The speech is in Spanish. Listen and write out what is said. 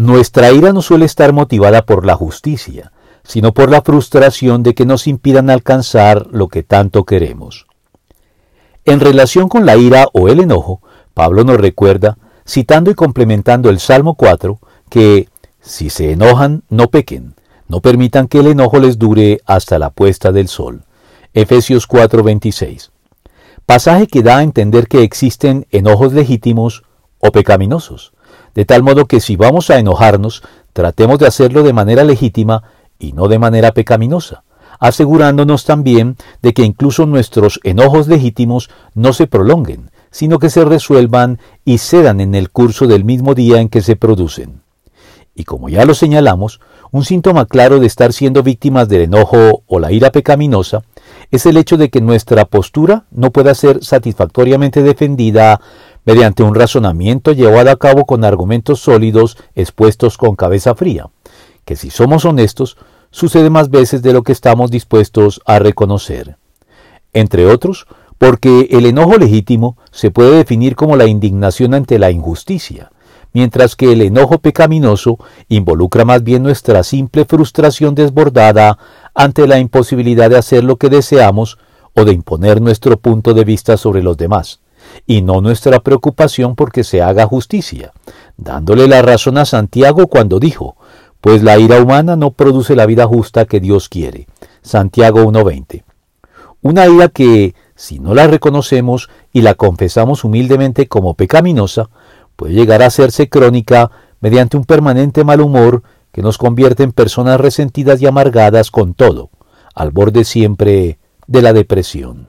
Nuestra ira no suele estar motivada por la justicia, sino por la frustración de que nos impidan alcanzar lo que tanto queremos. En relación con la ira o el enojo, Pablo nos recuerda, citando y complementando el Salmo 4, que si se enojan, no pequen, no permitan que el enojo les dure hasta la puesta del sol. Efesios 4:26. Pasaje que da a entender que existen enojos legítimos o pecaminosos, de tal modo que si vamos a enojarnos, tratemos de hacerlo de manera legítima y no de manera pecaminosa, asegurándonos también de que incluso nuestros enojos legítimos no se prolonguen, sino que se resuelvan y cedan en el curso del mismo día en que se producen. Y como ya lo señalamos, un síntoma claro de estar siendo víctimas del enojo o la ira pecaminosa es el hecho de que nuestra postura no pueda ser satisfactoriamente defendida mediante un razonamiento llevado a cabo con argumentos sólidos expuestos con cabeza fría, que si somos honestos, sucede más veces de lo que estamos dispuestos a reconocer. Entre otros, porque el enojo legítimo se puede definir como la indignación ante la injusticia, mientras que el enojo pecaminoso involucra más bien nuestra simple frustración desbordada ante la imposibilidad de hacer lo que deseamos o de imponer nuestro punto de vista sobre los demás, y no nuestra preocupación porque se haga justicia, dándole la razón a Santiago cuando dijo, pues la ira humana no produce la vida justa que Dios quiere. Santiago 1.20. Una ira que, si no la reconocemos y la confesamos humildemente como pecaminosa, puede llegar a hacerse crónica mediante un permanente mal humor que nos convierte en personas resentidas y amargadas con todo, al borde siempre de la depresión.